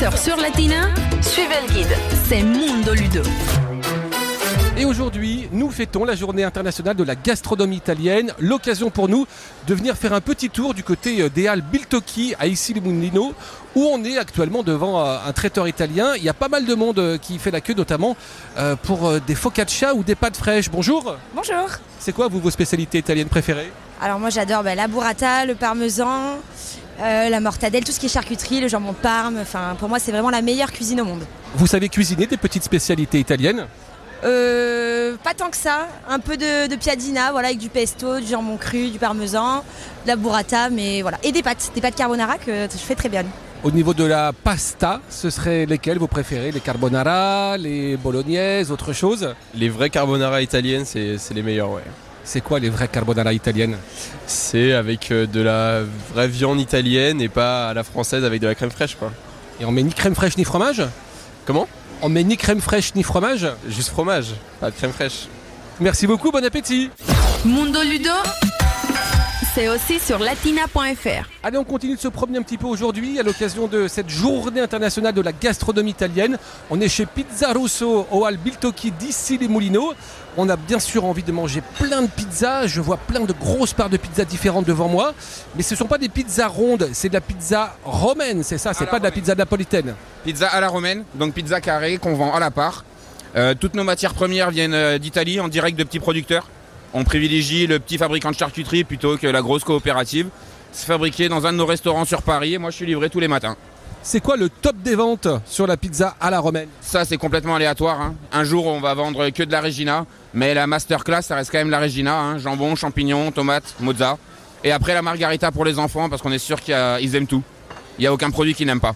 15h sur Latina, suivez le guide. C'est Mundo Ludo. Et aujourd'hui, nous fêtons la journée internationale de la gastronomie italienne. L'occasion pour nous de venir faire un petit tour du côté euh, des Halles Biltocchi à Issy-les-Moulineaux, où on est actuellement devant euh, un traiteur italien. Il y a pas mal de monde euh, qui fait la queue, notamment pour des focaccia ou des pâtes fraîches. Bonjour. Bonjour. C'est quoi vous, vos spécialités italiennes préférées? Alors moi j'adore bah, la burrata, le parmesan, euh, la mortadelle, tout ce qui est charcuterie, le jambon de Parme. Enfin pour moi c'est vraiment la meilleure cuisine au monde. Vous savez cuisiner des petites spécialités italiennes? Euh, pas tant que ça, un peu de, de piadina, voilà avec du pesto, du jambon cru, du parmesan, de la burrata, mais voilà et des pâtes, des pâtes carbonara que je fais très bien. Au niveau de la pasta, ce seraient lesquelles vous préférez? Les carbonara, les bolognaises, autre chose? Les vrais carbonara italiennes, c'est c'est les meilleurs, ouais. C'est quoi les vraies carbonara italiennes C'est avec euh, de la vraie viande italienne et pas à la française avec de la crème fraîche, quoi. Et on met ni crème fraîche ni fromage Comment On met ni crème fraîche ni fromage Juste fromage, pas de crème fraîche. Merci beaucoup, bon appétit Mundo Ludo, c'est aussi sur latina.fr. Allez, on continue de se promener un petit peu aujourd'hui à l'occasion de cette journée internationale de la gastronomie italienne. On est chez Pizza Russo au Hall Biltocchi d'ici les Moulineaux. On a bien sûr envie de manger plein de pizzas. Je vois plein de grosses parts de pizzas différentes devant moi. Mais ce ne sont pas des pizzas rondes, c'est de la pizza romaine, c'est ça, c'est pas de la pizza napolitaine. Pizza à la romaine, donc pizza carrée qu'on vend à la part. Euh, toutes nos matières premières viennent euh, d'Italie en direct de petits producteurs. On privilégie le petit fabricant de charcuterie plutôt que la grosse coopérative. C'est fabriqué dans un de nos restaurants sur Paris et moi je suis livré tous les matins. C'est quoi le top des ventes sur la pizza à la romaine? Ça c'est complètement aléatoire. hein. Un jour on va vendre que de la Regina, mais la masterclass ça reste quand même la Regina. hein. Jambon, champignons, tomates, mozza. Et après la margarita pour les enfants parce qu'on est sûr qu'ils aiment tout. Il n'y a aucun produit qu'ils n'aiment pas.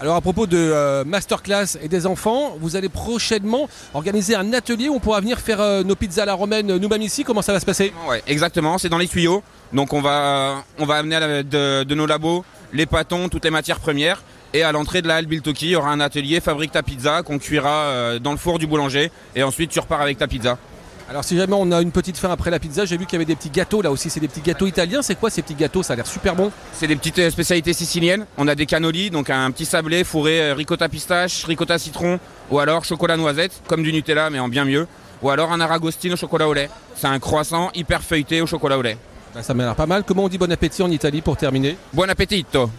Alors à propos de euh, masterclass et des enfants, vous allez prochainement organiser un atelier où on pourra venir faire euh, nos pizzas à la romaine euh, nous-mêmes ici. Comment ça va se passer? Exactement, c'est dans les tuyaux. Donc on va, amener de, nos labos les pâtons, toutes les matières premières. Et à l'entrée de la halle Biltoki, il y aura un atelier fabrique ta pizza qu'on cuira dans le four du boulanger. Et ensuite tu repars avec ta pizza. Alors si jamais on a une petite faim après la pizza, j'ai vu qu'il y avait des petits gâteaux là aussi, c'est des petits gâteaux italiens. C'est quoi ces petits gâteaux? Ça a l'air super bon. C'est des petites euh, spécialités siciliennes. On a des cannolis, donc un petit sablé fourré euh, ricotta pistache, ricotta citron, ou alors chocolat noisette, comme du Nutella mais en bien mieux. Ou alors un aragostino au chocolat au lait. C'est un croissant hyper feuilleté au chocolat au lait. Ah, Ça m'a l'air pas mal. Comment on dit bon appétit en Italie pour terminer? Bon appetito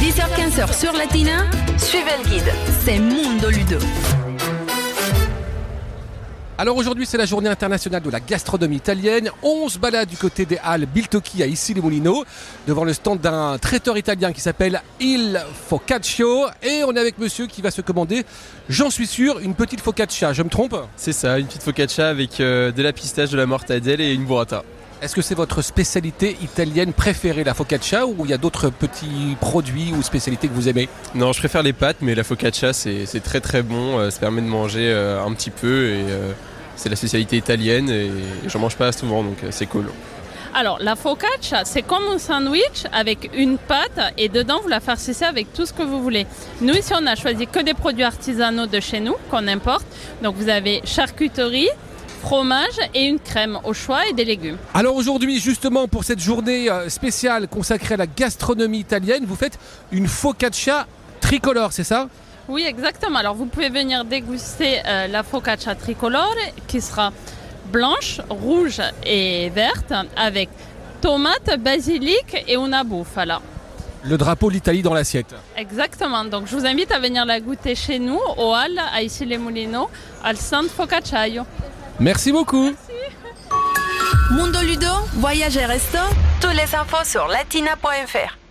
10h-15h sur Latina, suivez le guide. C'est Mundo Ludo. Alors aujourd'hui c'est la journée internationale de la gastronomie italienne. On se balade du côté des Halles Biltocchi à Issy-les-Moulineaux, devant le stand d'un traiteur italien qui s'appelle Il Focaccio. Et on est avec monsieur qui va se commander, j'en suis sûr, une petite focaccia. Je me trompe C'est ça, une petite focaccia avec euh, de la pistache, de la mortadelle et une burrata. Est-ce que c'est votre spécialité italienne préférée, la focaccia, ou il y a d'autres petits produits ou spécialités que vous aimez? Non, je préfère les pâtes, mais la focaccia c'est très très bon. euh, ça permet de manger euh, un petit peu et c'est la spécialité italienne et, j'en mange pas souvent donc euh, c'est cool. Alors, la focaccia, c'est comme un sandwich avec une pâte et dedans, vous la farcissez avec tout ce que vous voulez. Nous, ici, on a choisi que des produits artisanaux de chez nous qu'on importe. Donc, vous avez charcuterie, fromage et une crème au choix et des légumes. Alors aujourd'hui, justement, pour cette journée euh, spéciale consacrée à la gastronomie italienne, vous faites une focaccia tricolore, c'est ça? Oui, exactement. Alors, vous pouvez venir déguster euh, la focaccia tricolore qui sera blanche, rouge et verte avec tomate, basilic et una bufala. Le drapeau de l'Italie dans l'assiette. Exactement. Donc, je vous invite à venir la goûter chez nous, au Hall, à Issy-les-Moulineaux, al San Focacciaio. Merci beaucoup. Mundo Ludo, voyage et resto, tous les infos sur latina.fr.